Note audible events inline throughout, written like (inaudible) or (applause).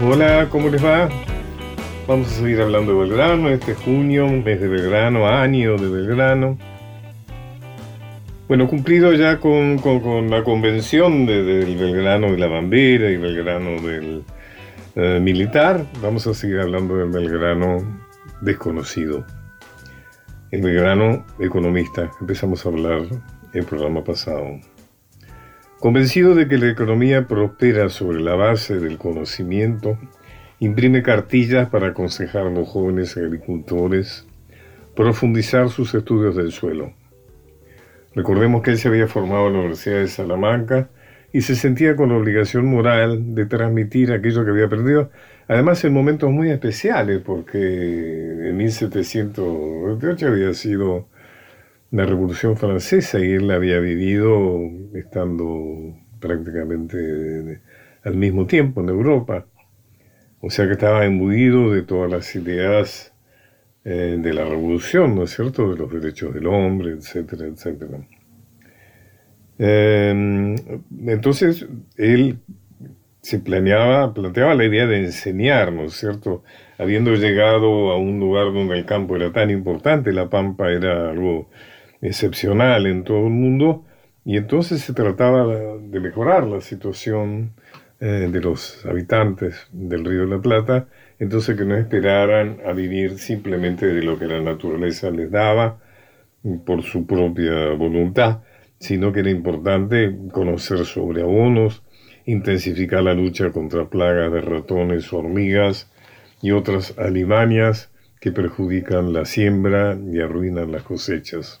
Hola, ¿cómo les va? Vamos a seguir hablando de Belgrano, este junio, mes de Belgrano, año de Belgrano. Bueno, cumplido ya con, la convención del Belgrano de la bandera y Belgrano del eh, militar, vamos a seguir hablando del Belgrano desconocido. El Belgrano economista, empezamos a hablar el programa pasado. Convencido de que la economía prospera sobre la base del conocimiento, imprime cartillas para aconsejar a los jóvenes agricultores profundizar sus estudios del suelo. Recordemos que él se había formado en la Universidad de Salamanca y se sentía con la obligación moral de transmitir aquello que había aprendido, además en momentos muy especiales, porque en 1728 había sido la Revolución Francesa y él había vivido estando prácticamente al mismo tiempo en Europa. O sea que estaba imbuido de todas las ideas eh, de la revolución, ¿no es cierto? De los derechos del hombre, etcétera, etcétera. Em, entonces, él se planeaba, planteaba la idea de enseñar, ¿no es cierto? Habiendo llegado a un lugar donde el campo era tan importante, la pampa era algo excepcional en todo el mundo, y entonces se trataba de mejorar la situación eh, de los habitantes del Río de la Plata, entonces que no esperaran a vivir simplemente de lo que la naturaleza les daba por su propia voluntad, sino que era importante conocer sobre abonos, intensificar la lucha contra plagas de ratones, hormigas y otras alimañas que perjudican la siembra y arruinan las cosechas.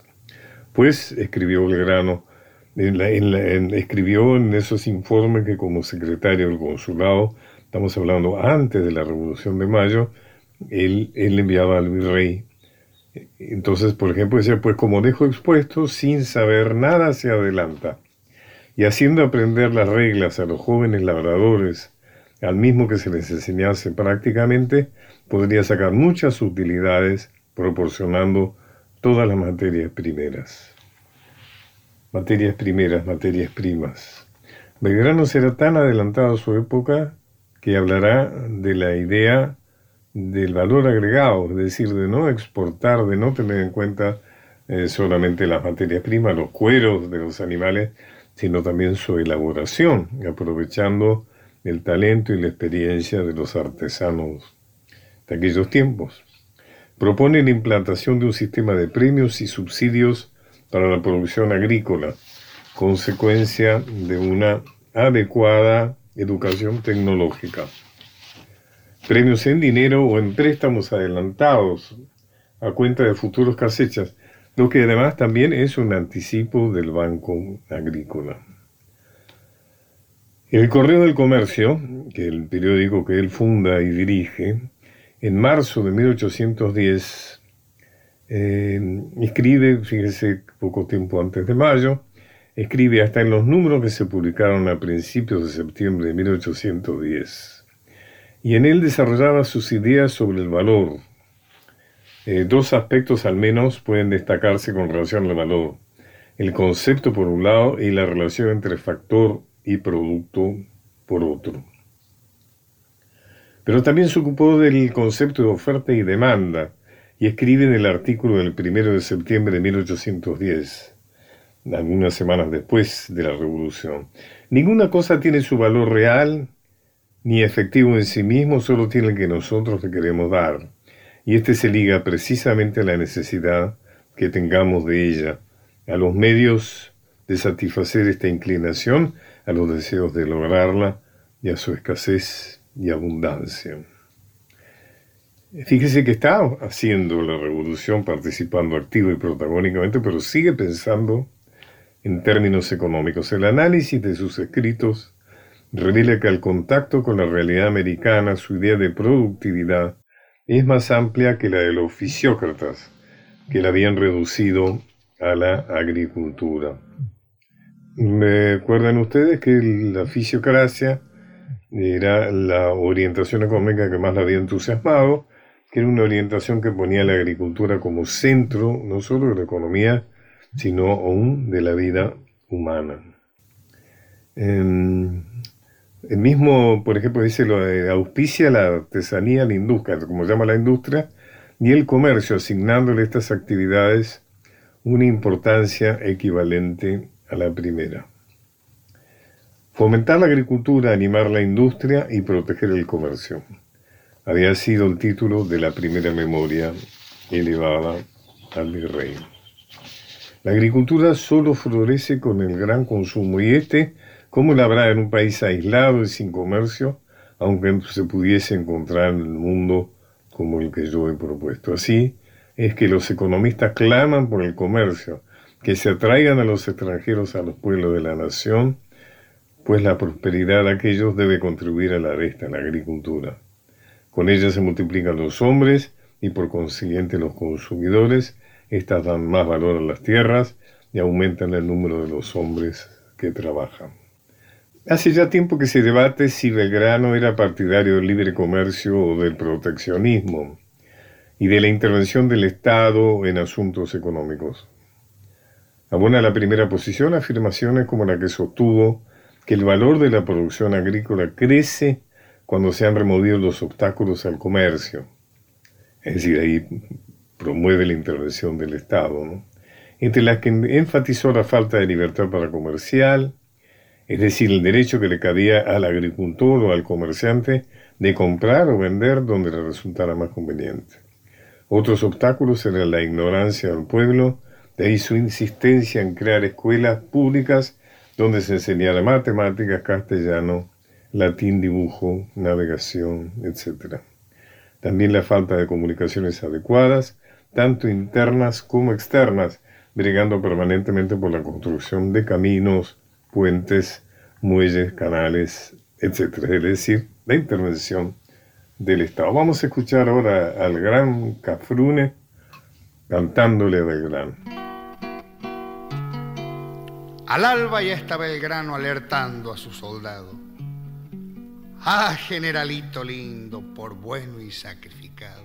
Pues escribió Belgrano, en escribió en esos informes que como secretario del consulado, estamos hablando antes de la Revolución de Mayo, él, él enviaba al virrey. Entonces, por ejemplo, decía, pues como dejo expuesto, sin saber nada se adelanta. Y haciendo aprender las reglas a los jóvenes labradores, al mismo que se les enseñase prácticamente, podría sacar muchas utilidades proporcionando todas las materias primeras materias primeras, materias primas. Belgrano será tan adelantado a su época que hablará de la idea del valor agregado, es decir, de no exportar, de no tener en cuenta eh, solamente las materias primas, los cueros de los animales, sino también su elaboración, aprovechando el talento y la experiencia de los artesanos de aquellos tiempos. Propone la implantación de un sistema de premios y subsidios para la producción agrícola, consecuencia de una adecuada educación tecnológica. Premios en dinero o en préstamos adelantados a cuenta de futuros cosechas, lo que además también es un anticipo del Banco Agrícola. El Correo del Comercio, que es el periódico que él funda y dirige, en marzo de 1810 eh, escribe, fíjese, poco tiempo antes de mayo, escribe hasta en los números que se publicaron a principios de septiembre de 1810. Y en él desarrollaba sus ideas sobre el valor. Eh, dos aspectos al menos pueden destacarse con relación al valor. El concepto por un lado y la relación entre factor y producto por otro. Pero también se ocupó del concepto de oferta y demanda, y escribe en el artículo del 1 de septiembre de 1810, algunas semanas después de la Revolución. Ninguna cosa tiene su valor real ni efectivo en sí mismo, solo tiene que nosotros le queremos dar. Y este se liga precisamente a la necesidad que tengamos de ella, a los medios de satisfacer esta inclinación, a los deseos de lograrla y a su escasez y abundancia. Fíjese que está haciendo la revolución, participando activo y protagónicamente, pero sigue pensando en términos económicos. El análisis de sus escritos revela que al contacto con la realidad americana, su idea de productividad es más amplia que la de los fisiócratas, que la habían reducido a la agricultura. ¿Me acuerdan ustedes que la fisiocracia era la orientación económica que más la había entusiasmado? que era una orientación que ponía la agricultura como centro no solo de la economía, sino aún de la vida humana. Em, El mismo, por ejemplo, dice lo de auspicia la artesanía, la industria, como llama la industria, y el comercio, asignándole estas actividades una importancia equivalente a la primera. Fomentar la agricultura, animar la industria y proteger el comercio. Había sido el título de la primera memoria elevada al virrey. La agricultura solo florece con el gran consumo y este, como la habrá en un país aislado y sin comercio, aunque se pudiese encontrar en el mundo como el que yo he propuesto. Así es que los economistas claman por el comercio, que se atraigan a los extranjeros a los pueblos de la nación, pues la prosperidad de aquellos debe contribuir a la resta en la agricultura. Con ella se multiplican los hombres y por consiguiente los consumidores, estas dan más valor a las tierras y aumentan el número de los hombres que trabajan. Hace ya tiempo que se debate si Belgrano era partidario del libre comercio o del proteccionismo y de la intervención del Estado en asuntos económicos. Abona la primera posición afirmaciones como la que sostuvo que el valor de la producción agrícola crece cuando se han removido los obstáculos al comercio. Es decir, ahí promueve la intervención del Estado, entre las que enfatizó la falta de libertad para comercial, es decir, el derecho que le cabía al agricultor o al comerciante de comprar o vender donde le resultara más conveniente. Otros obstáculos eran la ignorancia del pueblo, de ahí su insistencia en crear escuelas públicas donde se enseñara matemáticas, castellano, latín, dibujo, navegación, etc. También la falta de comunicaciones adecuadas, tanto internas como externas, brigando permanentemente por la construcción de caminos, puentes, muelles, canales, etc. Es decir, la intervención del Estado. Vamos a escuchar ahora al gran Cafrune cantándole a Belgrano. Al alba ya está Belgrano alertando a su soldado. Ah, generalito lindo, por bueno y sacrificado.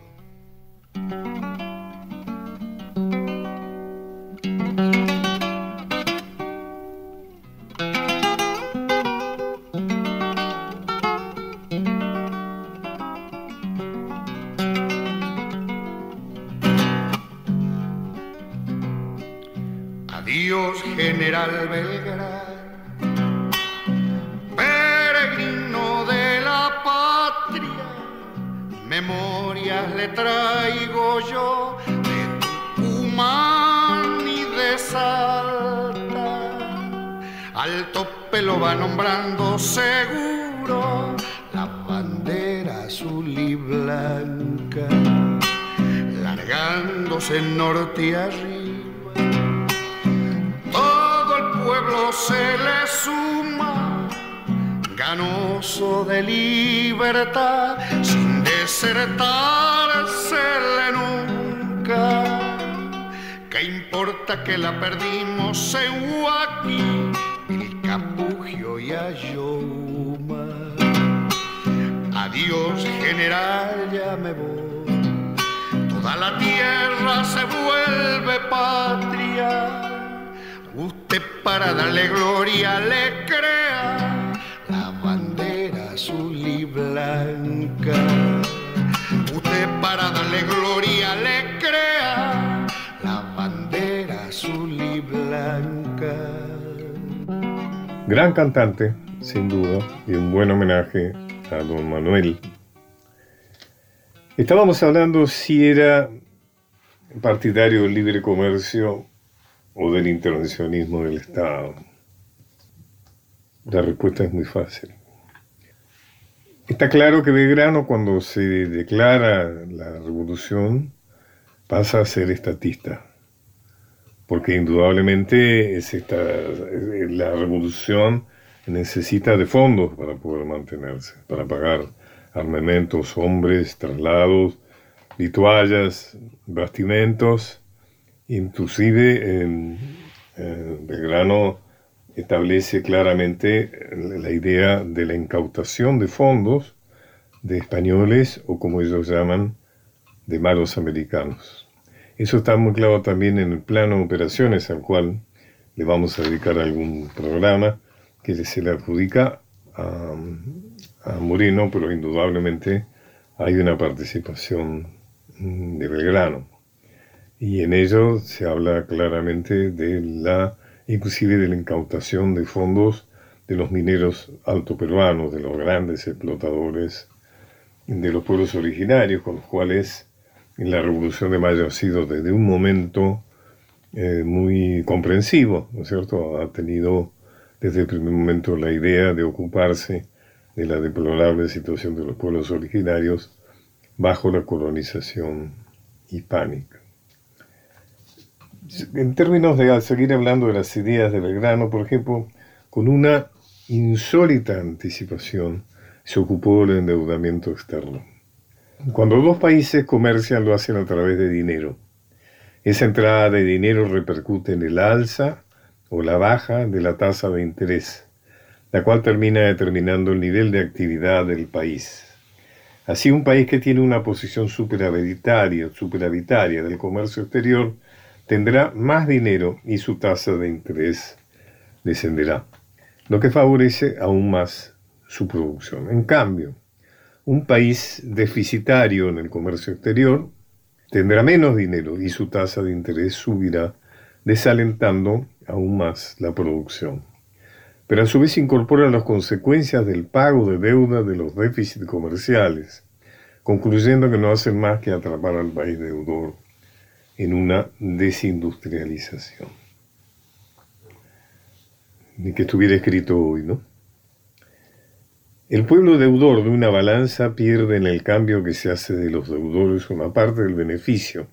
Traigo yo de Tucumán y de Salta. Al tope lo va nombrando seguro la bandera azul y blanca, largándose norte y arriba pueblo se le suma, ganoso de libertad, sin nunca. ¿Qué importa que la perdimos en Huaki, el Capugio y Ayoma? Adiós, general, ya me voy. Toda la tierra se vuelve patria Usted para darle gloria le crea la bandera azul y blanca. Para darle gloria le crea la bandera azul y blanca. Gran cantante, sin duda, y un buen homenaje a don Manuel. Estábamos hablando si era partidario del libre comercio o del intervencionismo del Estado? La respuesta es muy fácil. Está claro que Belgrano cuando se declara la revolución pasa a ser estatista, porque indudablemente es esta, la revolución necesita de fondos para poder mantenerse, para pagar armamentos, hombres, traslados, vituallas, bastimentos, Inclusive Belgrano establece claramente la idea de la incautación de fondos de españoles o como ellos llaman, de malos americanos. Eso está muy claro también en el plano de operaciones al cual le vamos a dedicar algún programa que se le adjudica a, a Moreno, pero indudablemente hay una participación mm, de Belgrano. Y en ello se habla claramente de la, inclusive de la incautación de fondos de los mineros altoperuanos, de los grandes explotadores de los pueblos originarios, con los cuales la Revolución de Mayo ha sido desde un momento eh, muy comprensivo, ¿no es cierto? Ha tenido desde el primer momento la idea de ocuparse de la deplorable situación de los pueblos originarios bajo la colonización hispánica. En términos de seguir hablando de las ideas de Belgrano, por ejemplo, con una insólita anticipación se ocupó del endeudamiento externo. Cuando dos países comercian lo hacen a través de dinero. Esa entrada de dinero repercute en el alza o la baja de la tasa de interés, la cual termina determinando el nivel de actividad del país. Así un país que tiene una posición superavitaria, del comercio exterior tendrá más dinero y su tasa de interés descenderá, lo que favorece aún más su producción. En cambio, un país deficitario en el comercio exterior tendrá menos dinero y su tasa de interés subirá, desalentando aún más la producción. Pero a su vez incorpora las consecuencias del pago de deuda de los déficits comerciales, concluyendo que no hacen más que atrapar al país deudor en una desindustrialización. Ni que estuviera escrito hoy, ¿no? El pueblo deudor de una balanza pierde en el cambio que se hace de los deudores una parte del beneficio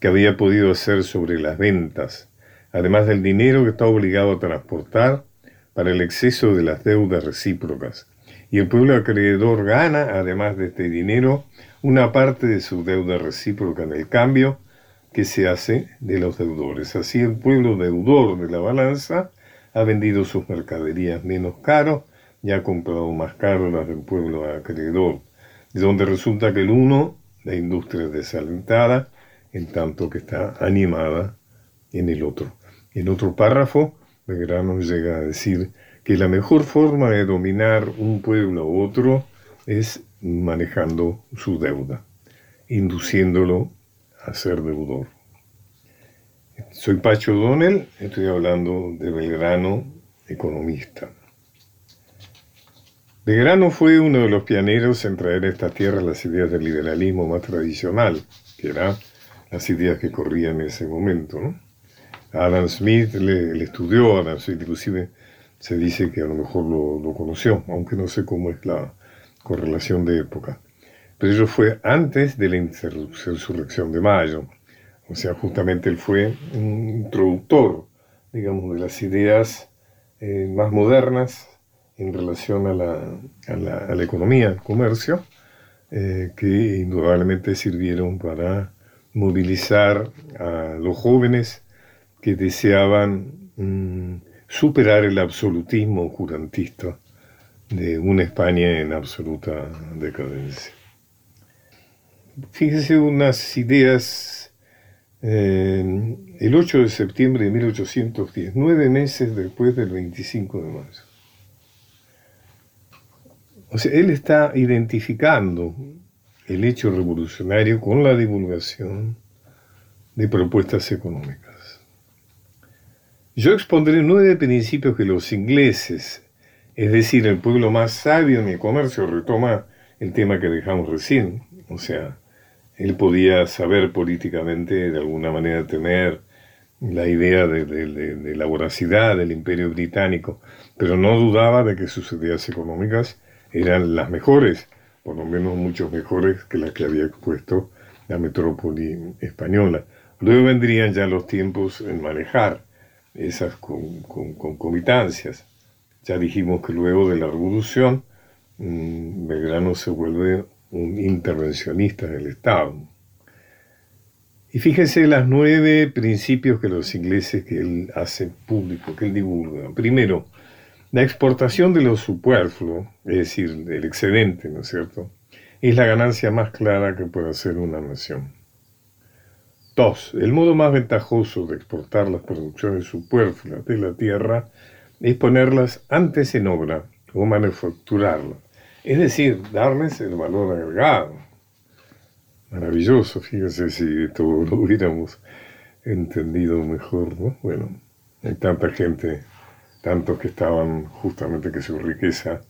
que había podido hacer sobre las ventas, además del dinero que está obligado a transportar para el exceso de las deudas recíprocas. Y el pueblo acreedor gana, además de este dinero, una parte de su deuda recíproca en el cambio que se hace de los deudores. Así el pueblo deudor de la balanza ha vendido sus mercaderías menos caro ya ha comprado más caro las del pueblo acreedor, de donde resulta que el uno, la industria es desalentada, en tanto que está animada en el otro. En otro párrafo, Belgrano llega a decir que la mejor forma de dominar un pueblo u otro es manejando su deuda, induciéndolo a deudor. Soy Pacho Donnell, estoy hablando de Belgrano, economista. Belgrano fue uno de los pioneros en traer a esta tierra las ideas del liberalismo más tradicional, que eran las ideas que corrían en ese momento. Adam Smith le, estudió, Adam Smith inclusive se dice que a lo mejor lo, conoció, aunque no sé cómo es la correlación de época. Pero eso fue antes de la insurrección de Mayo. O sea, justamente él fue un introductor, digamos, de las ideas eh, más modernas en relación a la, economía, al comercio, eh, que indudablemente sirvieron para movilizar a los jóvenes que deseaban mm, superar el absolutismo jurantista de una España en absoluta decadencia. Fíjese unas ideas. Eh, el 8 de septiembre de 1810, nueve meses después del 25 de mayo. O sea, él está identificando el hecho revolucionario con la divulgación de propuestas económicas. Yo expondré nueve principios que los ingleses, es decir, el pueblo más sabio en el comercio, retoma el tema que dejamos recién. O sea, él podía saber políticamente, de alguna manera, tener la idea de, la voracidad del imperio británico, pero no dudaba de que sus ideas económicas eran las mejores, por lo menos mucho mejores que las que había expuesto la metrópoli española. Luego vendrían ya los tiempos en manejar esas concomitancias. Ya dijimos que luego de la revolución, mmm, Belgrano se vuelve un intervencionista del Estado. Y fíjense los nueve principios que los ingleses que él hace público, que él divulga. Primero, la exportación de lo superfluo, es decir, del excedente, ¿no es cierto?, es la ganancia más clara que puede hacer una nación. Dos, el modo más ventajoso de exportar las producciones superfluas de la tierra es ponerlas antes en obra o manufacturarlo. Es decir, darles el valor agregado. Maravilloso, fíjense si esto lo hubiéramos entendido mejor, ¿no? Bueno, hay tanta gente, tantos que estaban justamente que su riqueza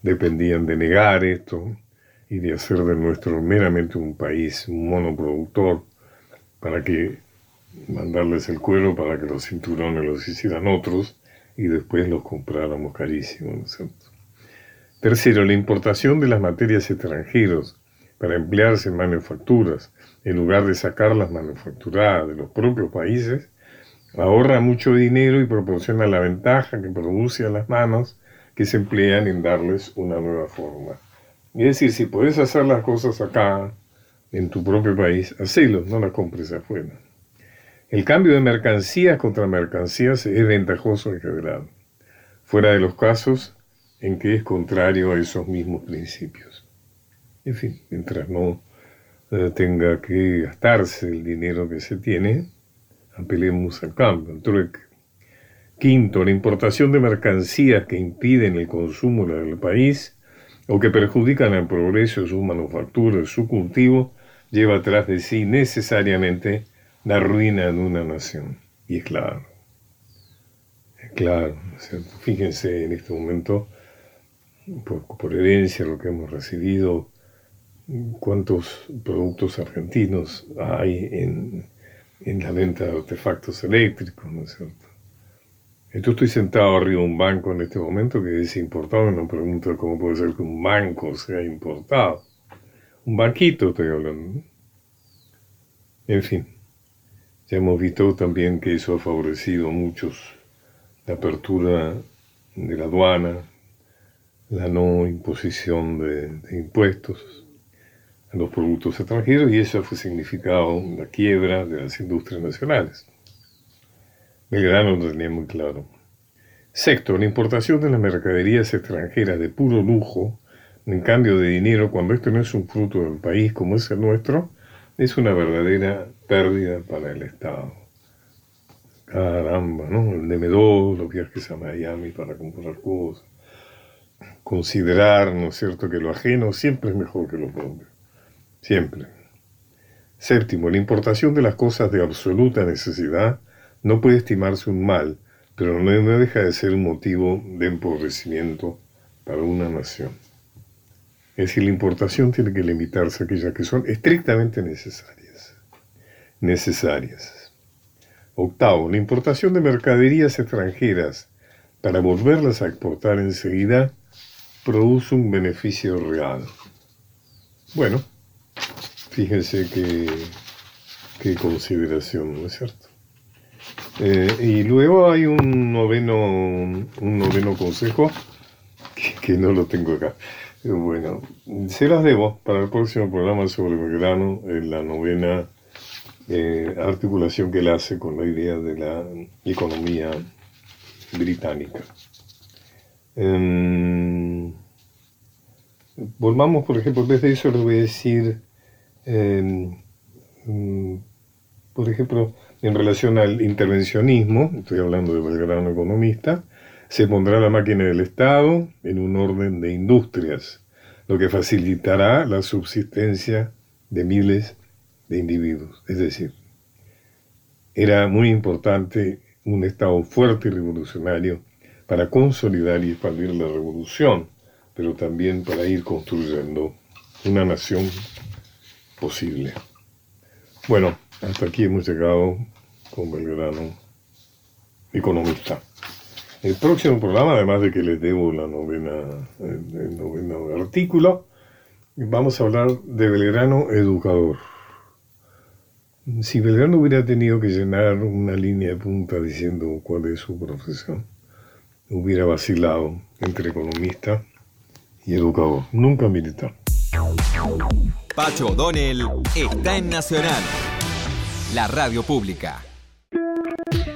dependían de negar esto y de hacer de nuestro meramente un país monoproductor para que mandarles el cuero para que los cinturones los hicieran otros y después los compráramos carísimos, ¿no? Tercero, la importación de las materias extranjeras para emplearse en manufacturas, en lugar de sacarlas manufacturadas de los propios países, ahorra mucho dinero y proporciona la ventaja que produce a las manos que se emplean en darles una nueva forma. Es decir, si puedes hacer las cosas acá, en tu propio país, hacelo, no las compres afuera. El cambio de mercancías contra mercancías es ventajoso en general, fuera de los casos en que es contrario a esos mismos principios. En fin, mientras no eh, tenga que gastarse el dinero que se tiene, apelemos al cambio, al trueque. Quinto, la importación de mercancías que impiden el consumo del país o que perjudican el progreso de su manufactura, su cultivo, lleva atrás de sí necesariamente la ruina de una nación. Y es claro, es claro, fíjense en este momento, por, herencia, lo que hemos recibido, cuántos productos argentinos hay en, en la venta de artefactos eléctricos, ¿no es cierto? Yo estoy sentado arriba de un banco en este momento que es importado me pregunto cómo puede ser que un banco sea importado. Un banquito estoy hablando. En fin, ya hemos visto también que eso ha favorecido muchos la apertura de la aduana, la no imposición de, impuestos a los productos extranjeros y eso ha significado la quiebra de las industrias nacionales. Belgrano lo tenía muy claro. Sexto, la importación de las mercaderías extranjeras de puro lujo, en cambio de dinero, cuando esto no es un fruto del país como es el nuestro, es una verdadera pérdida para el Estado. Caramba, ¿no? El DM2, los viajes a Miami para comprar cosas. Considerar, ¿no es cierto?, que lo ajeno siempre es mejor que lo propio. Siempre. Séptimo, la importación de las cosas de absoluta necesidad no puede estimarse un mal, pero no, deja de ser un motivo de empobrecimiento para una nación. Es decir, la importación tiene que limitarse a aquellas que son estrictamente necesarias. Necesarias. Octavo, la importación de mercaderías extranjeras para volverlas a exportar enseguida produce un beneficio real. Bueno, fíjense qué, qué consideración, ¿no es cierto? Eh, y luego hay un noveno, un noveno consejo (laughs) que, no lo tengo acá. Bueno, se las debo para el próximo programa sobre Belgrano, en la novena eh, articulación que él hace con la idea de la economía británica. Em, volvamos, por ejemplo, desde eso les voy a decir, em, mm, por ejemplo, en relación al intervencionismo, estoy hablando de Belgrano economista, se pondrá la máquina del Estado en un orden de industrias, lo que facilitará la subsistencia de miles de individuos. Es decir, era muy importante un Estado fuerte y revolucionario para consolidar y expandir la revolución, pero también para ir construyendo una nación posible. Bueno, hasta aquí hemos llegado con Belgrano, economista. El próximo programa, además de que les debo la novena, el, noveno artículo, vamos a hablar de Belgrano educador. Si Belgrano hubiera tenido que llenar una línea de punta diciendo cuál es su profesión, hubiera vacilado entre economista y educador, nunca militar. Pacho O'Donnell está en Nacional la radio pública.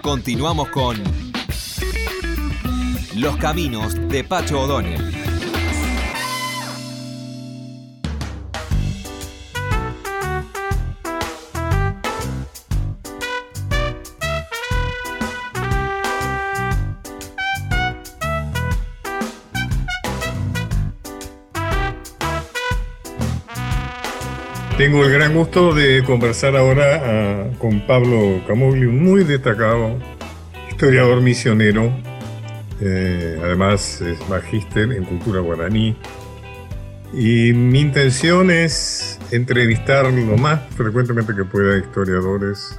Continuamos con Los Caminos de Pacho O'Donnell. Tengo el gran gusto de conversar ahora ah, con Pablo Camogli, un muy destacado historiador misionero. Eh, además es magíster en cultura guaraní. Y mi intención es entrevistar lo más frecuentemente que pueda historiadores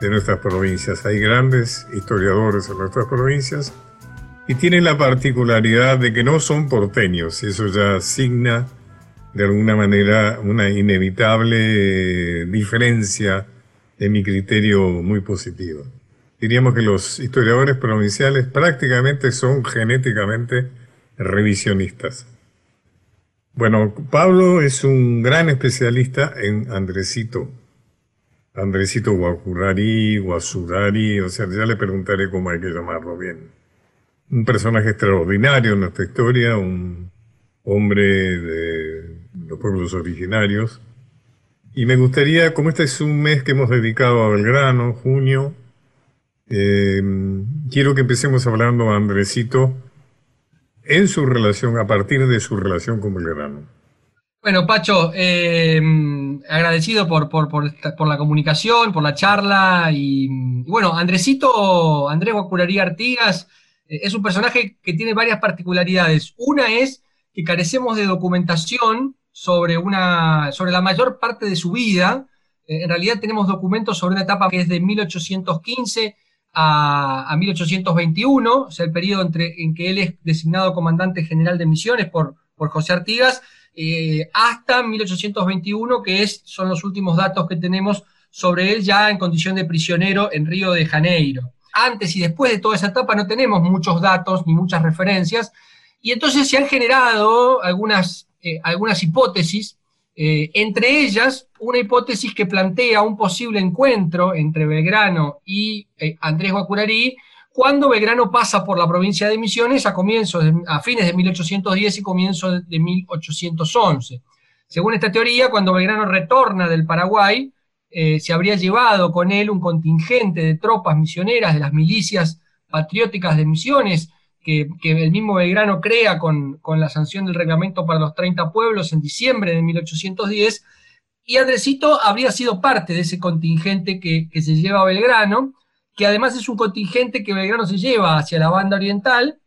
de nuestras provincias. Hay grandes historiadores en nuestras provincias y tienen la particularidad de que no son porteños y eso ya asigna de alguna manera una inevitable diferencia en mi criterio muy positiva. Diríamos que los historiadores provinciales prácticamente son genéticamente revisionistas. Bueno, Pablo es un gran especialista en Andresito. Andresito Guacurari, Guasurari, o sea, ya le preguntaré cómo hay que llamarlo bien. Un personaje extraordinario en nuestra historia, un hombre de los pueblos originarios. Y me gustaría, como este es un mes que hemos dedicado a Belgrano, junio, eh, quiero que empecemos hablando a Andresito en su relación, a partir de su relación con Belgrano. Bueno, Pacho, eh, agradecido por, por, la comunicación, por la charla. Y, bueno, Andresito, Andrés Guacuraría Artigas, eh, es un personaje que tiene varias particularidades. Una es que carecemos de documentación sobre, una, sobre la mayor parte de su vida. Eh, en realidad tenemos documentos sobre una etapa que es de 1815 a, 1821, o sea, el periodo entre, en que él es designado comandante general de misiones por, por José Artigas, eh, hasta 1821, que es, son los últimos datos que tenemos sobre él ya en condición de prisionero en Río de Janeiro. Antes y después de toda esa etapa no tenemos muchos datos ni muchas referencias, y entonces se han generado algunas eh, algunas hipótesis, eh, entre ellas una hipótesis que plantea un posible encuentro entre Belgrano y eh, Andrés Guacurarí cuando Belgrano pasa por la provincia de Misiones a, comienzos a fines de 1810 y comienzos de 1811. Según esta teoría, cuando Belgrano retorna del Paraguay, se habría llevado con él un contingente de tropas misioneras de las milicias patrióticas de Misiones, que, el mismo Belgrano crea con, la sanción del reglamento para los 30 pueblos en diciembre de 1810, y Andresito habría sido parte de ese contingente que, se lleva a Belgrano, que además es un contingente que Belgrano se lleva hacia la banda oriental,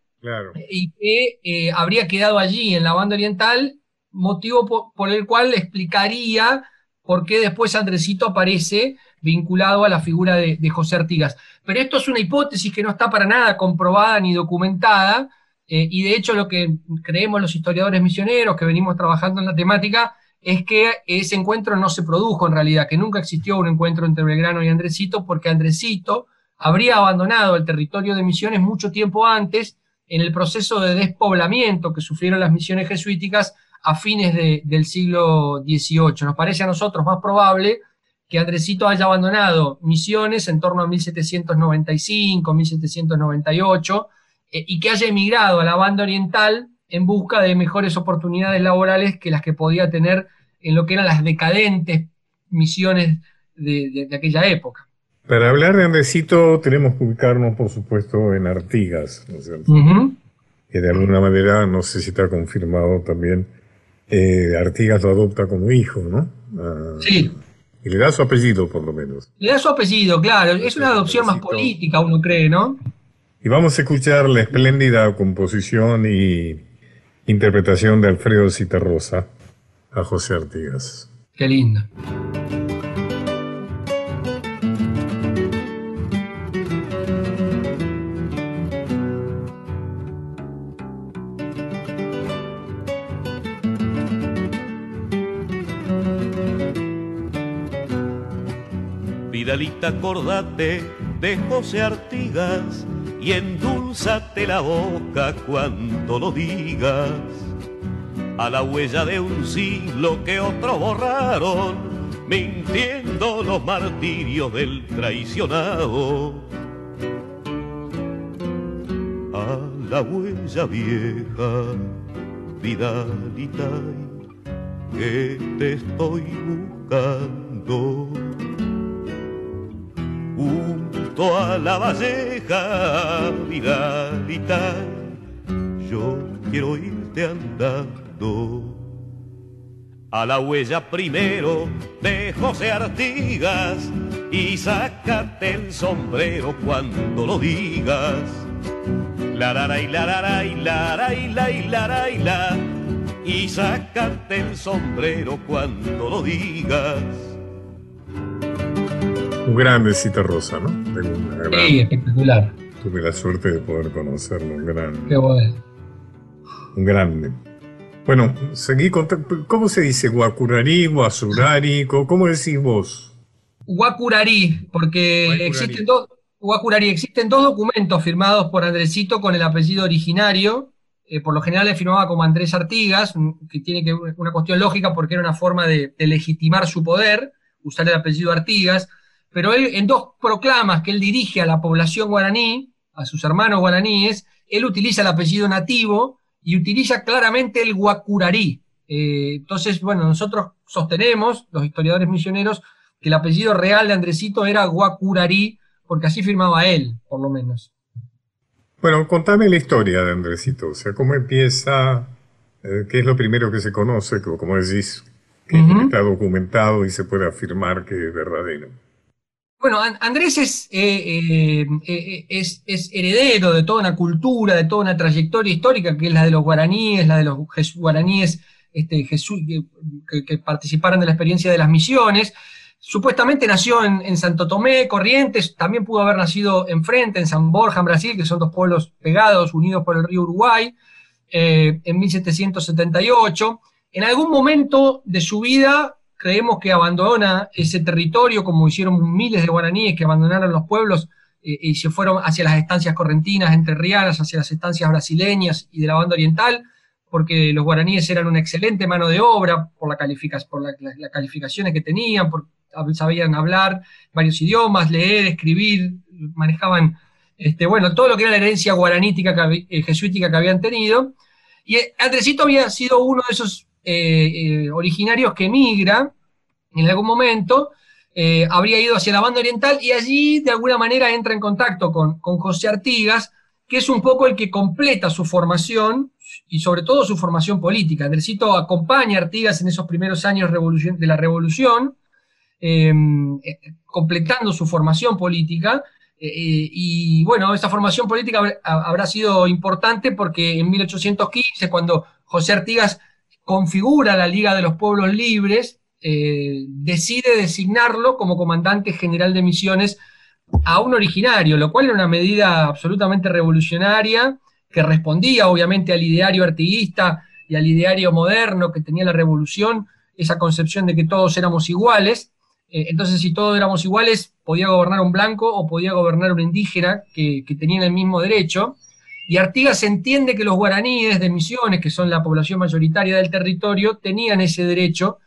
y que eh, habría quedado allí en la banda oriental, motivo por, el cual explicaría por qué después Andresito aparece vinculado a la figura de, José Artigas. Pero esto es una hipótesis que no está para nada comprobada ni documentada, eh, y de hecho lo que creemos los historiadores misioneros que venimos trabajando en la temática es que ese encuentro no se produjo en realidad, que nunca existió un encuentro entre Belgrano y Andresito, porque Andresito habría abandonado el territorio de misiones mucho tiempo antes en el proceso de despoblamiento que sufrieron las misiones jesuíticas a fines del siglo XVIII. Nos parece a nosotros más probable que Andresito haya abandonado Misiones en torno a 1795, 1798, eh, y que haya emigrado a la banda oriental en busca de mejores oportunidades laborales que las que podía tener en lo que eran las decadentes misiones de, aquella época. Para hablar de Andresito tenemos que ubicarnos, por supuesto, en Artigas, ¿no es cierto? Que de alguna manera, no sé si está confirmado también, eh, Artigas lo adopta como hijo, ¿no? Ah, sí. Y le da su apellido, por lo menos. Le da su apellido, claro. Es una adopción más política, uno cree, ¿no? Y vamos a escuchar la espléndida composición y interpretación de Alfredo Citarrosa a José Artigas. Qué lindo. Acordate de José Artigas y endulzate la boca cuando lo digas. A la huella de un siglo que otro borraron, mintiendo los martirios del traicionado. A la huella vieja, Vidalita, que te estoy buscando junto a la valleja, Vidalita, yo quiero irte andando. a la huella primero de José Artigas y sácate el sombrero cuando lo digas. La la la la la la la la la la y sácate el sombrero cuando lo digas. Un grande Cita Rosa, ¿no? sí, espectacular. Tuve la suerte de poder conocerlo, un gran. Qué bueno. Un grande. Bueno, seguí con, ¿cómo se dice? Guacurari, Guasurari, ¿cómo decís vos? Guacurari, porque existen dos, Guacurari, existen dos documentos firmados por Andresito con el apellido originario. Eh, por lo general le firmaba como Andrés Artigas, que tiene que, una cuestión lógica porque era una forma de, de legitimar su poder, usar el apellido Artigas. Pero él, en dos proclamas que él dirige a la población guaraní, a sus hermanos guaraníes, él utiliza el apellido nativo y utiliza claramente el guacurarí. Eh, entonces, bueno, nosotros sostenemos, los historiadores misioneros, que el apellido real de Andresito era guacurarí, porque así firmaba él, por lo menos. Bueno, contame la historia de Andresito, o sea, cómo empieza, eh, qué es lo primero que se conoce, como decís, que está documentado y se puede afirmar que es verdadero. Bueno, Andrés eh, eh, eh, es, es, heredero de toda una cultura, de toda una trayectoria histórica, que es la de los guaraníes, la de los guaraníes este, que, participaron de la experiencia de las misiones. Supuestamente nació en, Santo Tomé, Corrientes, también pudo haber nacido enfrente, en San Borja, en Brasil, que son dos pueblos pegados, unidos por el río Uruguay, en 1778. En algún momento de su vida creemos que abandona ese territorio, como hicieron miles de guaraníes que abandonaron los pueblos eh, y se fueron hacia las estancias correntinas, entre rianas, hacia las estancias brasileñas y de la banda oriental, porque los guaraníes eran una excelente mano de obra por, la por las calificaciones que tenían, por, sabían hablar varios idiomas, leer, escribir, manejaban este, bueno, todo lo que era la herencia guaranítica, eh, jesuítica que habían tenido. Y eh, Andresito había sido uno de esos eh, eh, originarios que emigra en algún momento, eh, habría ido hacia la banda oriental y allí de alguna manera entra en contacto con, José Artigas, que es un poco el que completa su formación y sobre todo su formación política. Andresito acompaña a Artigas en esos primeros años de la revolución, em, completando su formación política. y bueno, esa formación política habrá sido importante porque en 1815, cuando José Artigas configura la Liga de los Pueblos Libres, eh, decide designarlo como comandante general de misiones a un originario, lo cual era una medida absolutamente revolucionaria que respondía obviamente al ideario artiguista y al ideario moderno que tenía la revolución, esa concepción de que todos éramos iguales. Eh, entonces, si todos éramos iguales, podía gobernar un blanco o podía gobernar un indígena que, que tenían el mismo derecho. Y Artigas entiende que los guaraníes de Misiones, que son la población mayoritaria del territorio, tenían ese derecho,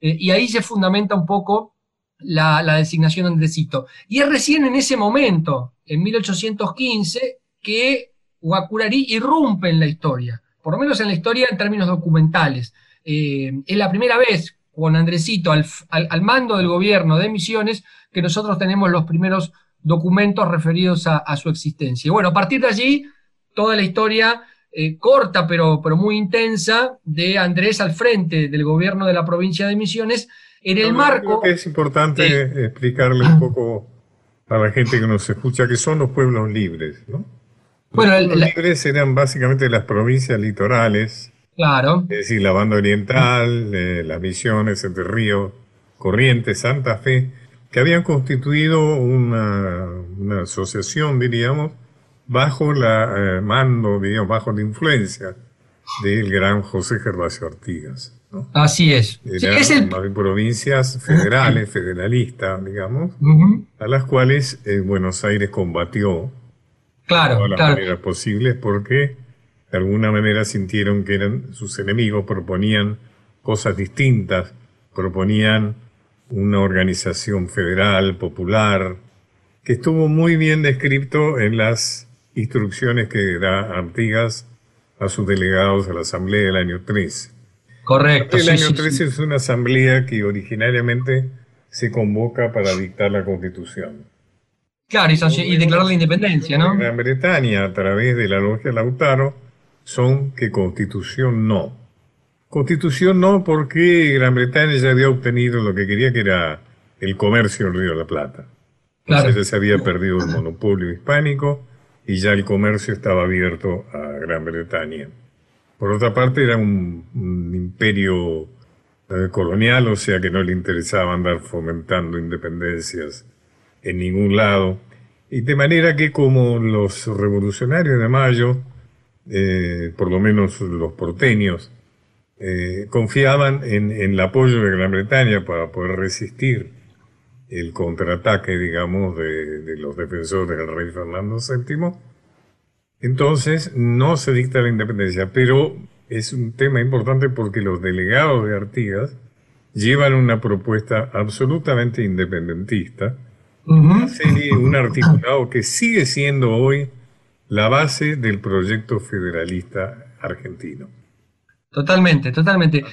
eh, y ahí se fundamenta un poco la, designación de Andresito. Y es recién en ese momento, en 1815, que Guacurarí irrumpe en la historia, por lo menos en la historia en términos documentales. Eh, es la primera vez con Andresito al, mando del gobierno de Misiones que nosotros tenemos los primeros documentos referidos a, a su existencia. Y bueno, a partir de allí toda la historia eh, corta pero, pero muy intensa de Andrés al frente del gobierno de la provincia de Misiones en el marco... es importante explicarle un poco a la gente que nos escucha que son los pueblos libres, ¿no? Los pueblos libres eran básicamente las provincias litorales, claro. es decir, la banda oriental, eh, las misiones, Entre Río, Corrientes, Santa Fe, que habían constituido una, una asociación, diríamos, bajo la eh, mando, digamos, bajo la influencia del gran José Gervasio Artigas. Así es. Eran provincias federales, federalistas, digamos, a las cuales eh, Buenos Aires combatió claro, de todas las maneras posibles porque de alguna manera sintieron que eran sus enemigos, proponían cosas distintas, proponían una organización federal, popular, que estuvo muy bien descrito en las instrucciones que da Artigas a sus delegados a la Asamblea del año 13. Correcto. El año 13 es una asamblea que originariamente se convoca para dictar la Constitución. Claro, y, declarar la independencia, ¿no? Gran Bretaña, a través de la logia Lautaro, son que Constitución no. Constitución no, porque Gran Bretaña ya había obtenido lo que quería, que era el comercio del Río de la Plata. Entonces ya se había perdido el monopolio hispánico y ya el comercio estaba abierto a Gran Bretaña. Por otra parte, era un, imperio eh, colonial, o sea que no le interesaba andar fomentando independencias en ningún lado. Y de manera que como los revolucionarios de Mayo, eh, por lo menos los porteños, eh, confiaban en, en, el apoyo de Gran Bretaña para poder resistir el contraataque, digamos, de, los defensores del rey Fernando VII. Entonces, no se dicta la independencia, pero es un tema importante porque los delegados de Artigas llevan una propuesta absolutamente independentista, una serie, un articulado que sigue siendo hoy la base del proyecto federalista argentino. Totalmente, totalmente.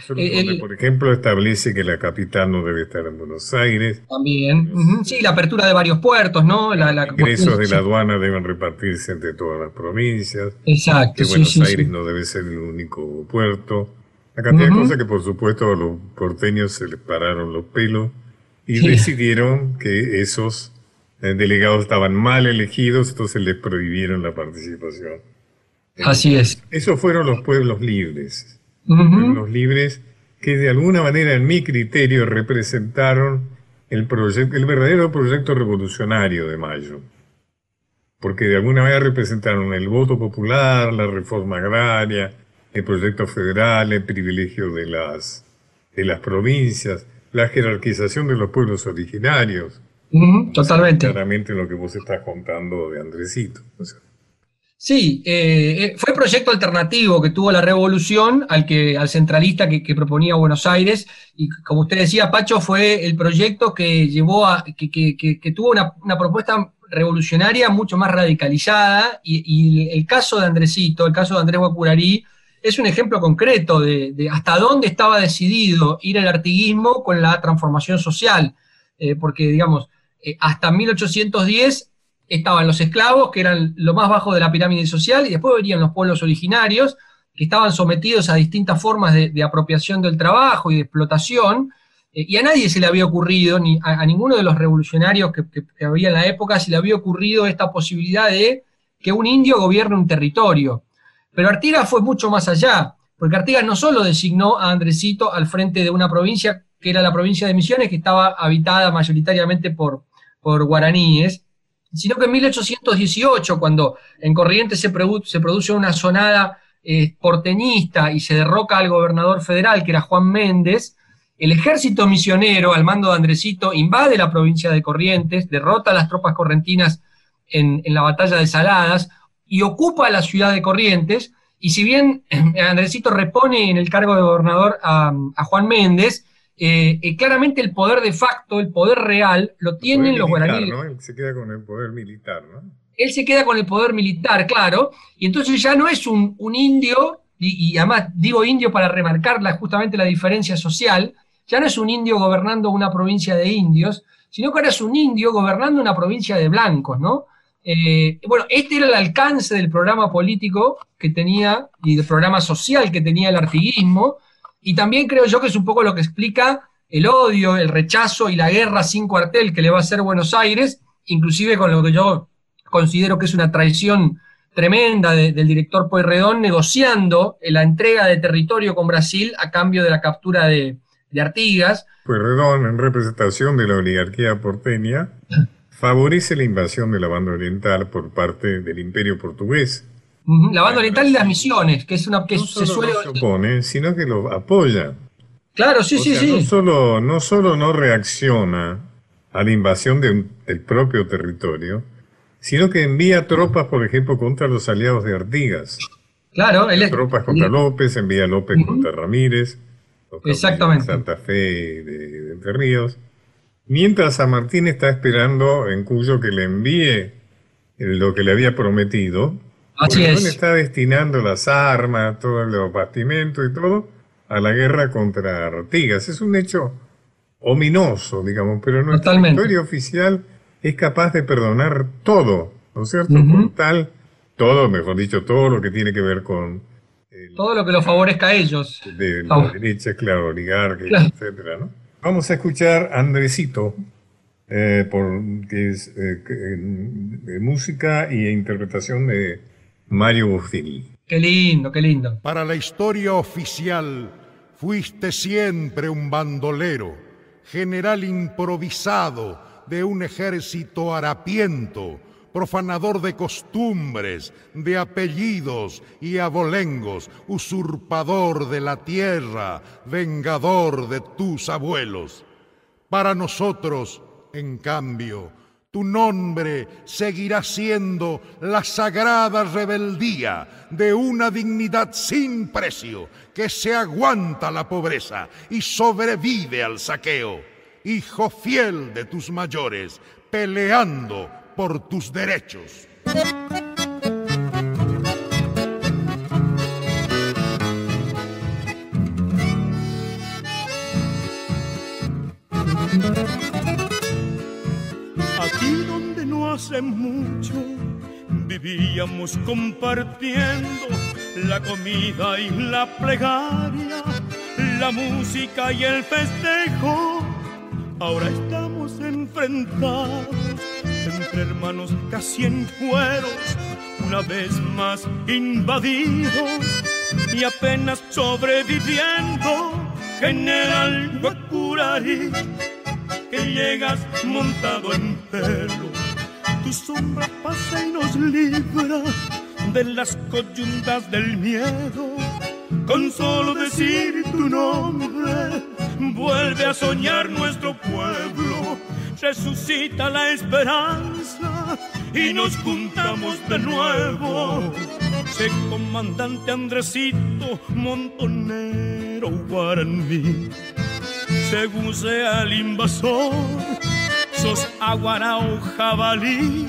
Por ejemplo, establece que la capital no debe estar en Buenos Aires. También. Sí, la apertura de varios puertos, ¿no? La, Los ingresos de la aduana deben repartirse entre todas las provincias. Exacto. Que Buenos Aires no debe ser el único puerto. La cantidad de cosas que, por supuesto, a los porteños se les pararon los pelos y decidieron que esos eh, delegados estaban mal elegidos, entonces les prohibieron la participación. Así es. Esos fueron los pueblos libres los libres que de alguna manera en mi criterio representaron el, proyecto, el verdadero proyecto revolucionario de Mayo. Porque de alguna manera representaron el voto popular, la reforma agraria, el proyecto federal, el privilegio de las, de las provincias, la jerarquización de los pueblos originarios. totalmente. Claramente lo que vos estás contando de Andresito. Sí, eh, eh, fue proyecto alternativo que tuvo la revolución al, que, al centralista que, proponía Buenos Aires y como usted decía, Pacho, fue el proyecto que llevó a, que, tuvo una, propuesta revolucionaria mucho más radicalizada y, el caso de Andresito, el caso de Andrés Guacurarí, es un ejemplo concreto de, hasta dónde estaba decidido ir el artiguismo con la transformación social, eh, porque digamos, hasta 1810 estaban los esclavos, que eran lo más bajo de la pirámide social, y después venían los pueblos originarios, que estaban sometidos a distintas formas de, apropiación del trabajo y de explotación, eh, y a nadie se le había ocurrido, ni a, ninguno de los revolucionarios que, había en la época, se le había ocurrido esta posibilidad de que un indio gobierne un territorio. Pero Artigas fue mucho más allá, porque Artigas no solo designó a Andresito al frente de una provincia, que era la provincia de Misiones, que estaba habitada mayoritariamente por, por guaraníes, sino que en 1818, cuando en Corrientes se, produce una sonada eh, porteñista y se derroca al gobernador federal, que era Juan Méndez, el ejército misionero, al mando de Andresito, invade la provincia de Corrientes, derrota a las tropas correntinas en, la batalla de Saladas y ocupa la ciudad de Corrientes. Y si bien Andresito repone en el cargo de gobernador a Juan Méndez, eh, eh, claramente el poder de facto, el poder real, lo tienen los guaraníes. Él se queda con el poder militar, ¿no? Él se queda con el poder militar, claro, y entonces ya no es un, indio, y, además digo indio para remarcar justamente la diferencia social, ya no es un indio gobernando una provincia de indios, sino que ahora es un indio gobernando una provincia de blancos, ¿no? Eh, bueno, este era el alcance del programa político que tenía y del programa social que tenía el artiguismo, y también creo yo que es un poco lo que explica el odio, el rechazo y la guerra sin cuartel que le va a hacer Buenos Aires, inclusive con lo que yo considero que es una traición tremenda del director Pueyrredón negociando la entrega de territorio con Brasil a cambio de la captura de, Artigas. Pueyrredón, en representación de la oligarquía porteña, (laughs) favorece la invasión de la banda oriental por parte del imperio portugués la banda oriental y las misiones, que es una que se suele. No se sino que lo apoya. Claro, sí, sí, sí. No solo, no solo no reacciona a la invasión del propio territorio, sino que envía tropas, por ejemplo, contra los aliados de Artigas. Claro, él es... Tropas contra López, envía López contra Ramírez. Exactamente. Santa Fe de, de Entre Ríos. Mientras San Martín está esperando en Cuyo que le envíe lo que le había prometido, Así es. está destinando las armas, todos los bastimentos y todo a la guerra contra Artigas. Es un hecho ominoso, digamos, pero nuestra historia oficial es capaz de perdonar todo, ¿no es cierto? tal, todo, mejor dicho, todo lo que tiene que ver con Todo lo que los favorezca a ellos. De la derecha, claro, oligarquía, etcétera, ¿no? Vamos a escuchar Andresito, eh, por, que es eh, eh, música y interpretación de Mario Bustini. Qué lindo, qué lindo. Para la historia oficial, fuiste siempre un bandolero, general improvisado de un ejército harapiento, profanador de costumbres, de apellidos y abolengos, usurpador de la tierra, vengador de tus abuelos. Para nosotros, en cambio, tu nombre seguirá siendo la sagrada rebeldía de una dignidad sin precio que se aguanta la pobreza y sobrevive al saqueo. Hijo fiel de tus mayores, peleando por tus derechos. Hace mucho vivíamos compartiendo la comida y la plegaria, la música y el festejo. Ahora estamos enfrentados entre hermanos casi en cueros, una vez más invadidos y apenas sobreviviendo, General Guacurari, que llegas montado en pelo, tu sombra pasa y nos libra de las coyuntas del miedo, con solo decir tu nombre, vuelve a soñar nuestro pueblo. Resucita la esperanza y nos juntamos de nuevo. Sé comandante Andresito, montonero guaraní, según sea el invasor, sos aguarao jabalí,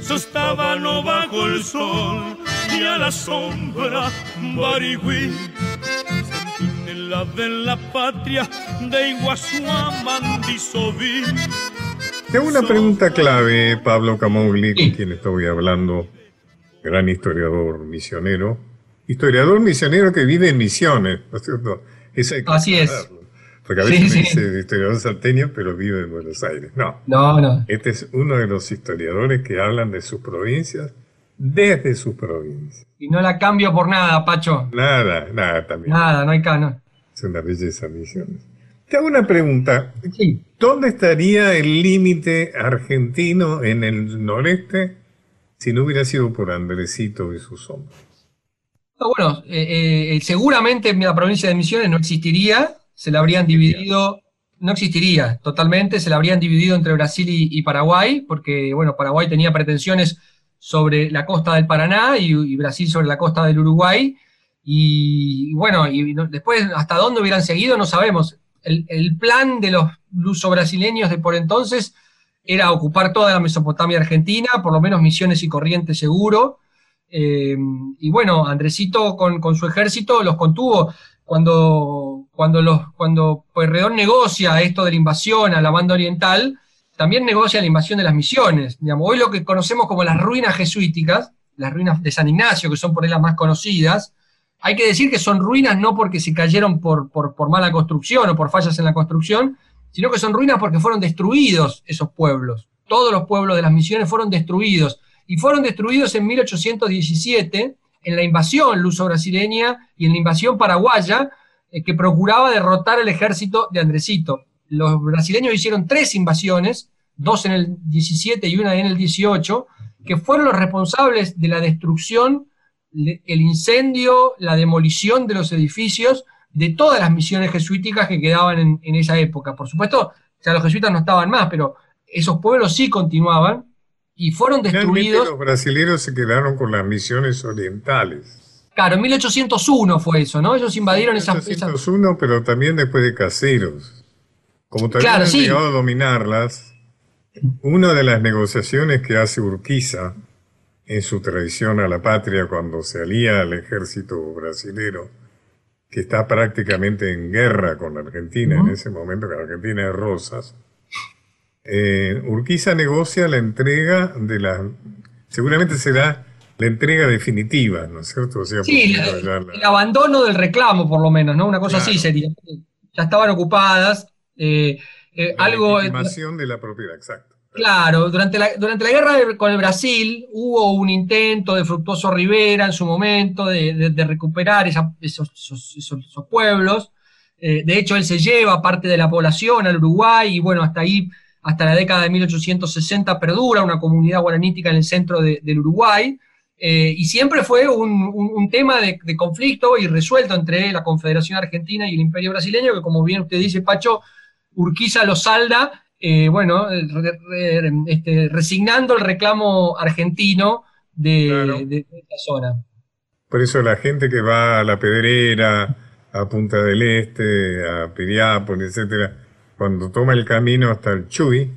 sos tábano bajo el sol y a la sombra barigüí la de la patria de Iguazú a Mandisoví. Tengo una pregunta clave, Pablo Camogli, con quien estoy hablando, gran historiador misionero. Historiador misionero que vive en misiones, ¿no es cierto? Así es. Porque a veces me dice historiador salteño, pero vive en Buenos Aires. No. No, no. Este es uno de los historiadores que hablan de sus provincias desde sus provincias. Y no la cambio por nada, Pacho. Nada, nada también. Nada, no hay cano. Es una belleza, Misiones. Te hago una pregunta. ¿Dónde estaría el límite argentino en el noreste si no hubiera sido por Andresito y sus hombres? bueno, eh, eh, seguramente la provincia de Misiones no existiría, se la habrían dividido, no existiría totalmente, se la habrían dividido entre Brasil y, Paraguay, porque bueno, Paraguay tenía pretensiones sobre la costa del Paraná y Brasil sobre la costa del Uruguay, y, bueno, y después hasta dónde hubieran seguido no sabemos. El, plan de los luso-brasileños de por entonces era ocupar toda la Mesopotamia argentina, por lo menos Misiones y Corrientes seguro. Eh, y bueno, Andresito con, su ejército los contuvo. Cuando, cuando, los, cuando Pueyrredón negocia esto de la invasión a la banda oriental, también negocia la invasión de las misiones. Digamos, hoy lo que conocemos como las ruinas jesuíticas, las ruinas de San Ignacio, que son por ahí las más conocidas, hay que decir que son ruinas no porque se cayeron por, mala construcción o por fallas en la construcción, sino que son ruinas porque fueron destruidos esos pueblos. Todos los pueblos de las misiones fueron destruidos. Y fueron destruidos en 1817 en la invasión luso-brasileña y en la invasión paraguaya eh, que procuraba derrotar al ejército de Andresito. Los brasileños hicieron tres invasiones, dos en el 17 y una en el 18, que fueron los responsables de la destrucción el incendio, la demolición de los edificios de todas las misiones jesuíticas que quedaban en, esa época. Por supuesto, ya los jesuitas no estaban más, pero esos pueblos sí continuaban y fueron destruidos. los brasileños se quedaron con las misiones orientales. Claro, en 1801 fue eso, ¿no? Ellos invadieron esas... 1801, pero también después de caseros. Como también han llegado a dominarlas, una de las negociaciones que hace Urquiza en su traición a la patria cuando se alía al ejército brasilero, que está prácticamente en guerra con la Argentina en ese momento, que la Argentina es Rosas, eh, Urquiza negocia la entrega de la... Seguramente será la entrega definitiva, ¿no es cierto? sí, el abandono del reclamo, por lo menos, ¿no? Una cosa así sería. Ya estaban ocupadas. Eh, eh, la algo. de la propiedad, exacto. Claro, durante la, durante la guerra con el Brasil hubo un intento de Fructuoso Rivera en su momento de, recuperar esos, pueblos. Eh, de hecho, él se lleva parte de la población al Uruguay y bueno, hasta ahí, hasta la década de 1860 perdura una comunidad guaranítica en el centro del Uruguay. Eh, y siempre fue un, tema de, de, conflicto y resuelto entre la Confederación Argentina y el Imperio Brasileño, que como bien usted dice, Pacho, Urquiza lo salda eh, bueno, este, resignando el reclamo argentino de, esta zona. Por eso la gente que va a La Pedrera, a Punta del Este, a Piriápolis, etcétera, cuando toma el camino hasta el Chuy,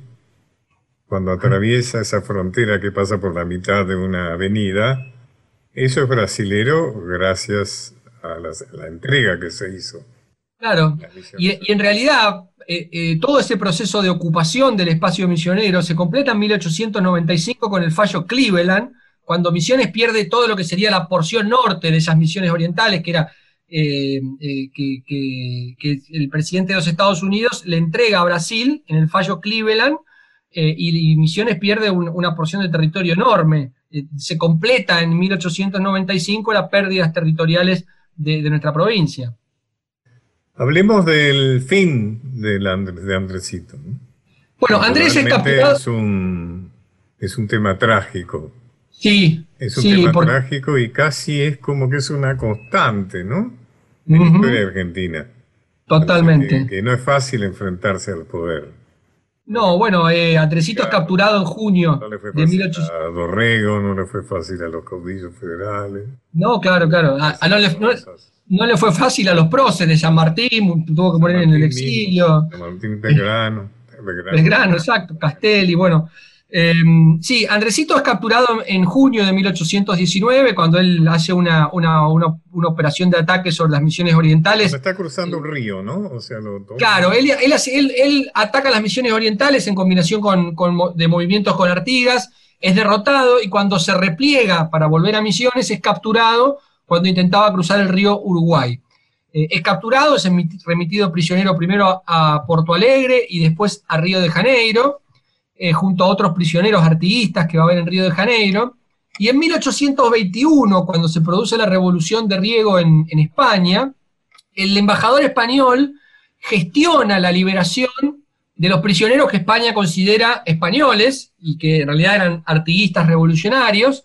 cuando atraviesa esa frontera que pasa por la mitad de una avenida, eso es brasilero gracias a la, entrega que se hizo. Claro, y, en realidad eh, eh, todo ese proceso de ocupación del espacio misionero se completa en 1895 con el fallo Cleveland, cuando Misiones pierde todo lo que sería la porción norte de esas misiones orientales, que era eh, que, el presidente de los Estados Unidos le entrega a Brasil en el fallo Cleveland, y, Misiones pierde una porción de territorio enorme. se completa en 1895 las pérdidas territoriales de nuestra provincia. Hablemos del fin de, de Andresito. Bueno, Andrés es capturado. Es un, es un tema trágico. Sí. Es un tema trágico y casi es como que es una constante, ¿no? En la historia argentina. Totalmente. Que, no es fácil enfrentarse al poder. No, bueno, eh, Andresito es capturado en junio no le fue fácil A Dorrego, no le fue fácil a los caudillos federales. No, claro, claro. A, no le, no le fue fácil a los próceres, San Martín tuvo que poner en el exilio. San Martín Belgrano. (laughs) Belgrano, exacto, Castelli, bueno. Em, sí, Andresito es capturado en junio de 1819, cuando él hace una, operación de ataque sobre las misiones orientales. está cruzando un río, ¿no? O sea, claro, él, él, ataca las misiones orientales en combinación con, de movimientos con Artigas, es derrotado y cuando se repliega para volver a misiones es capturado cuando intentaba cruzar el río Uruguay. Eh, es capturado, es remitido prisionero primero a, Porto Alegre y después a Río de Janeiro, eh, junto a otros prisioneros artiguistas que va a haber en Río de Janeiro. Y en 1821, cuando se produce la revolución de Riego en, España, el embajador español gestiona la liberación de los prisioneros que España considera españoles y que en realidad eran artiguistas revolucionarios,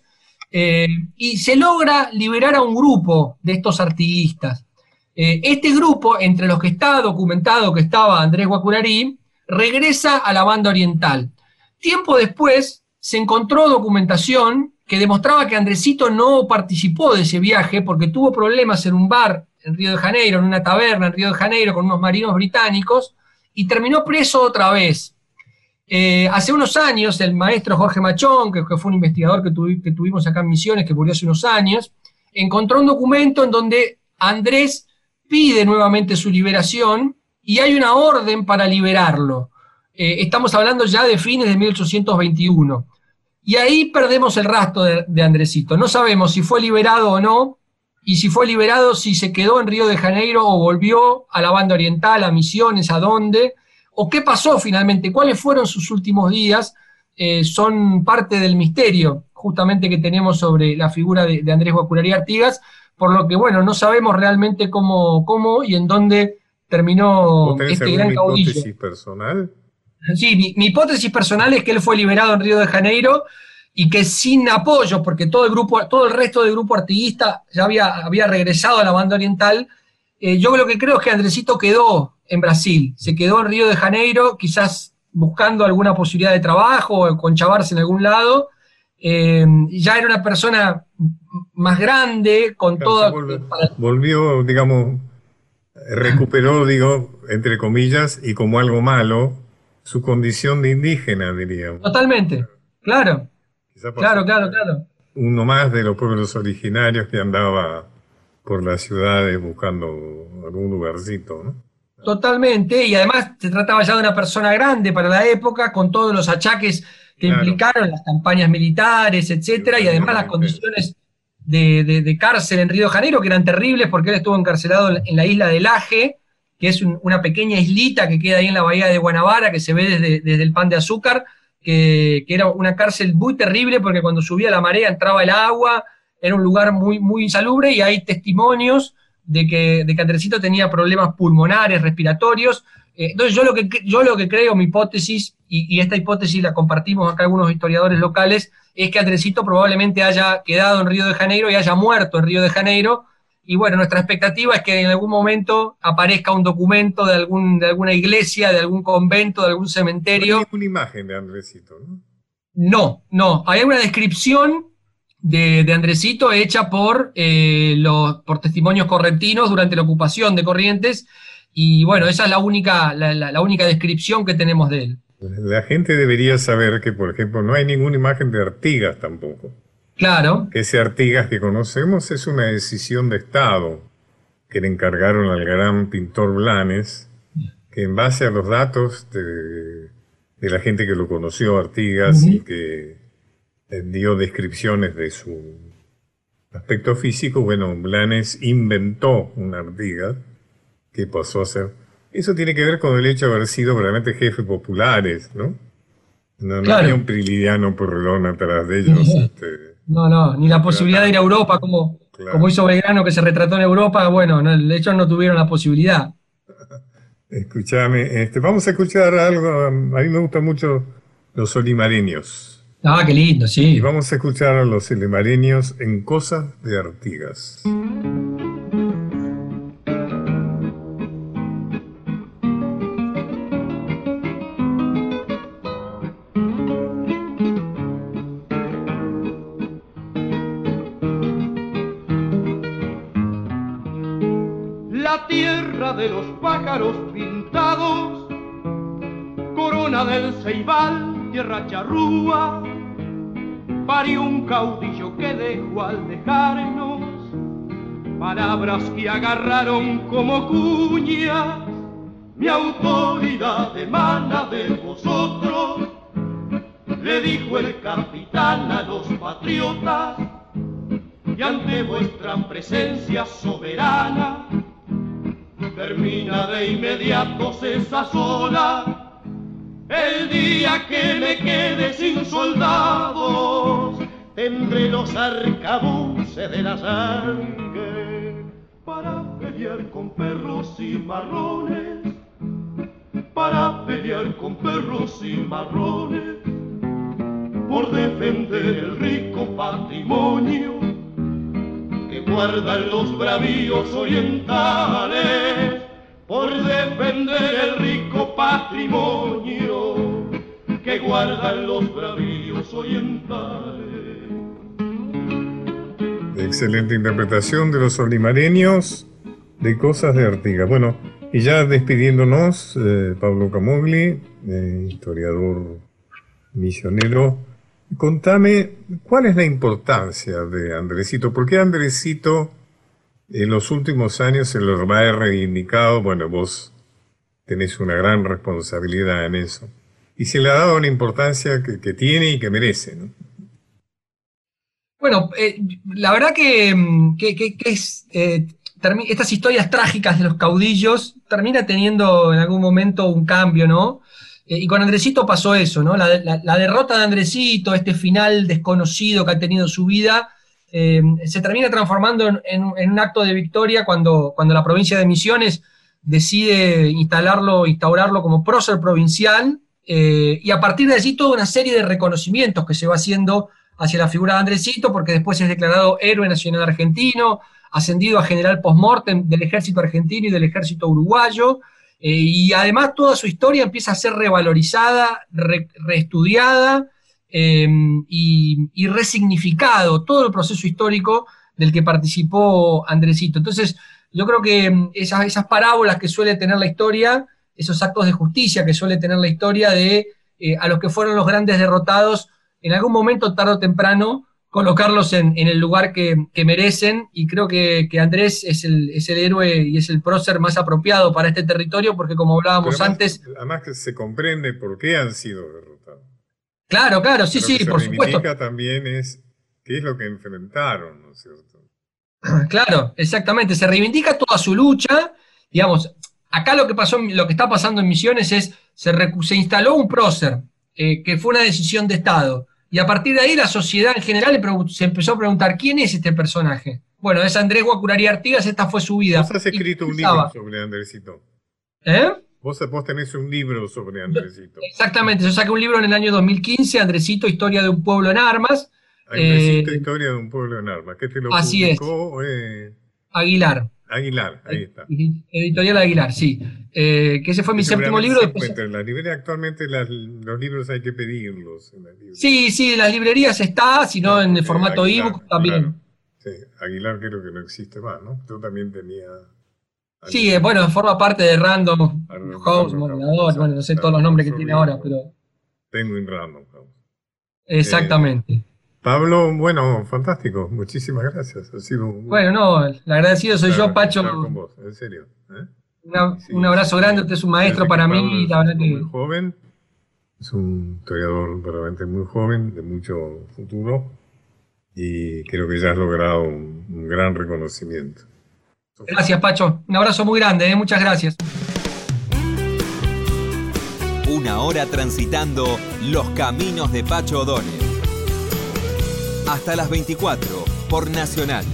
eh, y se logra liberar a un grupo de estos artiguistas. Eh, este grupo, entre los que está documentado que estaba Andrés Guacurarí, regresa a la banda oriental. Tiempo después se encontró documentación que demostraba que Andresito no participó de ese viaje porque tuvo problemas en un bar en Río de Janeiro, en una taberna en Río de Janeiro con unos marinos británicos y terminó preso otra vez. Eh, hace unos años, el maestro Jorge Machón, que, fue un investigador que, tuvimos acá en Misiones, que murió hace unos años, encontró un documento en donde Andrés pide nuevamente su liberación y hay una orden para liberarlo. Eh, estamos hablando ya de fines de 1821. Y ahí perdemos el rastro de, de, Andresito. No sabemos si fue liberado o no, y si fue liberado, si se quedó en Río de Janeiro o volvió a la banda oriental, a Misiones, a dónde o qué pasó finalmente, cuáles fueron sus últimos días, eh, son parte del misterio justamente que tenemos sobre la figura de, Andrés Guacurari Artigas, por lo que, bueno, no sabemos realmente cómo, cómo y en dónde terminó este gran caudillo. personal? Sí, mi, hipótesis personal es que él fue liberado en Río de Janeiro y que sin apoyo, porque todo el grupo, todo el resto del grupo artiguista ya había, había regresado a la banda oriental, eh, yo lo que creo es que Andresito quedó en Brasil, se quedó en Río de Janeiro, quizás buscando alguna posibilidad de trabajo o conchavarse en algún lado. Eh, ya era una persona más grande, con todo. Volvió, digamos, recuperó, digo, entre comillas, y como algo malo, su condición de indígena, diríamos. Totalmente, claro. Claro, claro, claro. Uno más de los pueblos originarios que andaba por las ciudades buscando algún lugarcito, ¿no? Totalmente, y además se trataba ya de una persona grande para la época, con todos los achaques que implicaron las campañas militares, etcétera, y además las condiciones de, cárcel en Río de Janeiro, que eran terribles porque él estuvo encarcelado en, la isla de Laje, que es una pequeña islita que queda ahí en la bahía de Guanabara, que se ve desde, desde el pan de azúcar, que, era una cárcel muy terrible porque cuando subía la marea entraba el agua, era un lugar muy, muy insalubre y hay testimonios de que, de que Andresito tenía problemas pulmonares, respiratorios. Eh, entonces yo lo, que, yo lo que creo, mi hipótesis, y, esta hipótesis la compartimos acá algunos historiadores locales, es que Andresito probablemente haya quedado en Río de Janeiro y haya muerto en Río de Janeiro. Y bueno, nuestra expectativa es que en algún momento aparezca un documento de, algún, de alguna iglesia, de algún convento, de algún cementerio. No hay una imagen de Andresito, ¿no? No, no. Hay una descripción de, Andresito hecha por, eh, los, por testimonios correntinos durante la ocupación de Corrientes. Y bueno, esa es la única, la, única descripción que tenemos de él. La gente debería saber que, por ejemplo, no hay ninguna imagen de Artigas tampoco. Claro. Que ese Artigas que conocemos es una decisión de Estado que le encargaron al gran pintor Blanes, que en base a los datos de, la gente que lo conoció, Artigas, y que dio descripciones de su aspecto físico, bueno, Blanes inventó un Artigas que pasó a ser... Eso tiene que ver con el hecho de haber sido realmente jefes populares, ¿no? No, había un prilidiano porrelón atrás de ellos. Este, no, no, ni la posibilidad de ir a Europa, como, como hizo Belgrano que se retrató en Europa, bueno, de hecho no tuvieron la posibilidad. (laughs) Escúchame, este, vamos a escuchar algo, a mí me gustan mucho los olimareños. Ah, qué lindo, sí. Y vamos a escuchar a los olimareños en Cosas de Artigas. Del ceibal, tierra charrúa parió un caudillo que dejó al dejarnos palabras que agarraron como cuñas. Mi autoridad emana de vosotros, le dijo el capitán a los patriotas, y ante vuestra presencia soberana, termina de inmediato esa sola el día que me quede sin soldados, tendré los arcabuces de la sangre para pelear con perros y marrones, para pelear con perros y marrones, por defender el rico patrimonio que guardan los bravíos orientales por defender el rico patrimonio que guardan los bravíos orientales. Excelente interpretación de los olimareños de Cosas de Artigas. Bueno, y ya despidiéndonos, eh, Pablo Camogli, eh, historiador misionero, contame cuál es la importancia de Andresito, ¿por qué Andresito en los últimos años se lo ha reivindicado, bueno, vos tenés una gran responsabilidad en eso. Y se le ha dado la importancia que, tiene y que merece, ¿no? Bueno, eh, la verdad que, mm, es, eh, estas historias trágicas de los caudillos termina teniendo en algún momento un cambio, ¿no? Eh, y con Andresito pasó eso, ¿no? La, la, derrota de Andresito, este final desconocido que ha tenido su vida, se termina transformando en, un acto de victoria cuando, cuando la provincia de Misiones decide instalarlo, instaurarlo como prócer provincial, eh, y a partir de allí toda una serie de reconocimientos que se va haciendo hacia la figura de Andresito, porque después es declarado héroe nacional argentino, ascendido a general post-mortem del ejército argentino y del ejército uruguayo, eh, y además toda su historia empieza a ser revalorizada, reestudiada, Em, y, resignificado todo el proceso histórico del que participó Andresito. Entonces, yo creo que em, esas, esas parábolas que suele tener la historia, esos actos de justicia que suele tener la historia de eh, a los que fueron los grandes derrotados, en algún momento, tarde o temprano, colocarlos en, el lugar que, merecen y creo que, Andrés es el, es el, héroe y es el prócer más apropiado para este territorio porque como hablábamos antes... Además que se comprende por qué han sido derrotados. Claro, claro, sí, sí, por supuesto. también es qué es lo que enfrentaron, ¿no es cierto? Claro, exactamente. Se reivindica toda su lucha. Digamos, acá lo que pasó, lo que está pasando en Misiones es se, se instaló un prócer, eh, que fue una decisión de Estado. Y a partir de ahí la sociedad en general se empezó a preguntar quién es este personaje. Bueno, es Andrés Guacurari Artigas, esta fue su vida. Vos has escrito un libro sobre Andresito. ¿Eh? Vos, vos, tenés un libro sobre Andresito. Exactamente, yo saqué un libro en el año 2015, Andresito, Historia de un pueblo en armas. Andresito, eh, Historia de un pueblo en armas. ¿Qué te lo así publicó? Es. Eh, Aguilar. Aguilar, ahí está. Editorial Aguilar, sí. Eh, que ese fue mi séptimo libro. En la librería actualmente los libros hay que pedirlos. sí, sí, en las librerías está, si no en el formato ebook también. Sí, Aguilar creo que no existe más, ¿no? Yo también tenía. Sí, eh, bueno, forma parte de Random House, Moderador, bueno, no sé todos los nombres que tiene ahora, pero. Tengo en Random House. Exactamente. Pablo, bueno, fantástico, muchísimas gracias. Ha sido Bueno, no, el agradecido soy yo, Pacho. Con vos, en serio. ¿eh? un abrazo grande, usted es un maestro para mí y la verdad que. Muy joven, es un historiador realmente muy joven, de mucho futuro, y creo que ya has logrado un, gran reconocimiento. Gracias, Pacho. Un abrazo muy grande, ¿eh? muchas gracias. Una hora transitando los caminos de Pacho O'Donnell hasta las 24 por Nacional.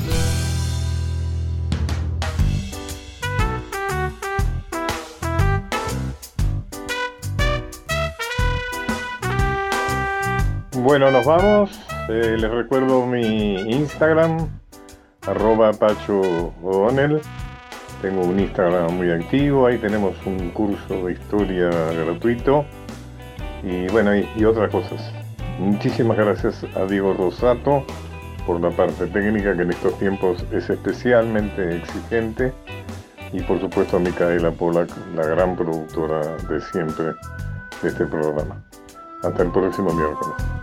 Bueno, nos vamos. Eh, les recuerdo mi Instagram, arroba Pacho. Tengo un Instagram muy activo, ahí tenemos un curso de historia gratuito y bueno, y otras cosas. Muchísimas gracias a Diego Rosato por la parte técnica que en estos tiempos es especialmente exigente y por supuesto a Micaela Polak, la gran productora de siempre de este programa. Hasta el próximo miércoles.